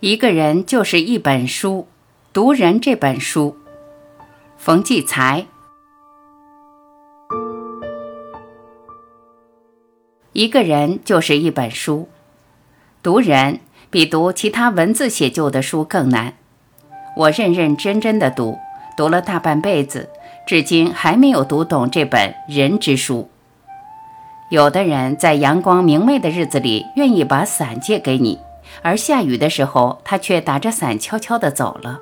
一个人就是一本书，读人这本书，冯骥才。一个人就是一本书，读人比读其他文字写就的书更难。我认认真真的读，读了大半辈子，至今还没有读懂这本人之书。有的人在阳光明媚的日子里，愿意把伞借给你。而下雨的时候，他却打着伞悄悄地走了。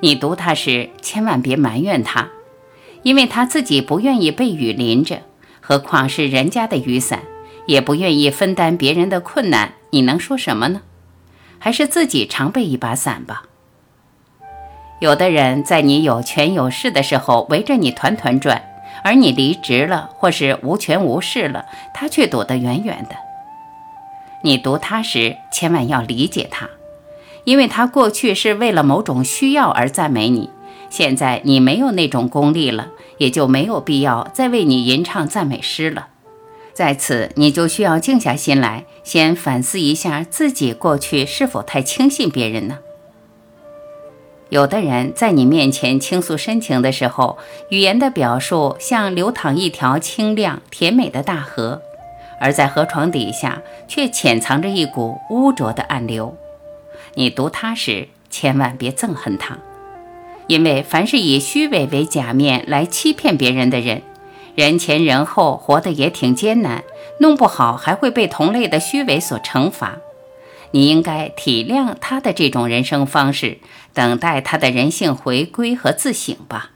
你读他时，千万别埋怨他，因为他自己不愿意被雨淋着，何况是人家的雨伞，也不愿意分担别人的困难。你能说什么呢？还是自己常备一把伞吧。有的人在你有权有势的时候围着你团团转，而你离职了或是无权无势了，他却躲得远远的。你读他时，千万要理解他，因为他过去是为了某种需要而赞美你，现在你没有那种功力了，也就没有必要再为你吟唱赞美诗了。在此，你就需要静下心来，先反思一下自己过去是否太轻信别人呢？有的人在你面前倾诉深情的时候，语言的表述像流淌一条清亮甜美的大河。而在河床底下，却潜藏着一股污浊的暗流。你读它时，千万别憎恨它，因为凡是以虚伪为假面来欺骗别人的人，人前人后活得也挺艰难，弄不好还会被同类的虚伪所惩罚。你应该体谅他的这种人生方式，等待他的人性回归和自省吧。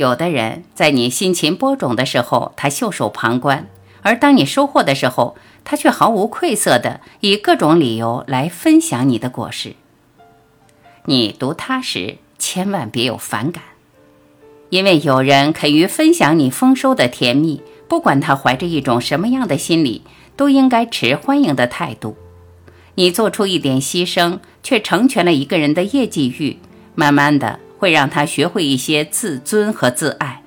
有的人在你辛勤播种的时候，他袖手旁观。而当你收获的时候，他却毫无愧色地以各种理由来分享你的果实。你读他时，千万别有反感，因为有人肯于分享你丰收的甜蜜，不管他怀着一种什么样的心理，都应该持欢迎的态度。你做出一点牺牲，却成全了一个人的业绩欲，慢慢的会让他学会一些自尊和自爱。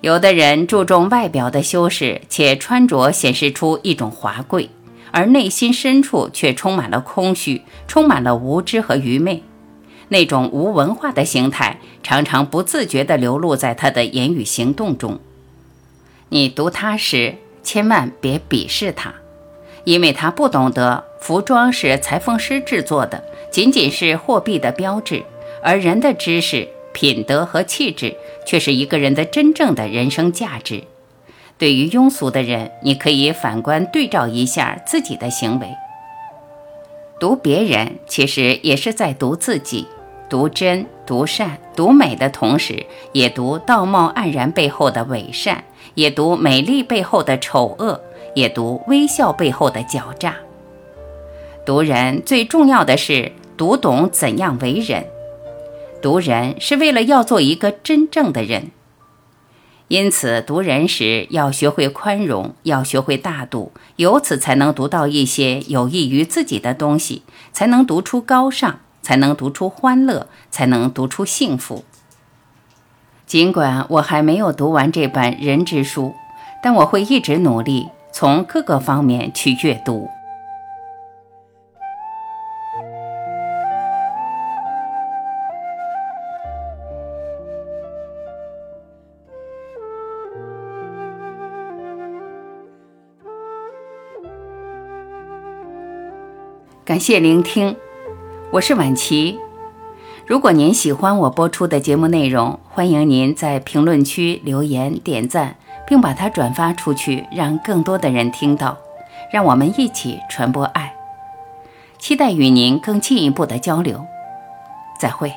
有的人注重外表的修饰，且穿着显示出一种华贵，而内心深处却充满了空虚，充满了无知和愚昧。那种无文化的形态，常常不自觉地流露在他的言语行动中。你读他时，千万别鄙视他，因为他不懂得服装是裁缝师制作的，仅仅是货币的标志，而人的知识。品德和气质却是一个人的真正的人生价值。对于庸俗的人，你可以反观对照一下自己的行为。读别人其实也是在读自己，读真、读善、读美的同时，也读道貌岸然背后的伪善，也读美丽背后的丑恶，也读微笑背后的狡诈。读人最重要的是读懂怎样为人。读人是为了要做一个真正的人，因此读人时要学会宽容，要学会大度，由此才能读到一些有益于自己的东西，才能读出高尚，才能读出欢乐，才能读出幸福。尽管我还没有读完这本人之书，但我会一直努力，从各个方面去阅读。感谢聆听，我是婉琪。如果您喜欢我播出的节目内容，欢迎您在评论区留言点赞，并把它转发出去，让更多的人听到。让我们一起传播爱，期待与您更进一步的交流。再会。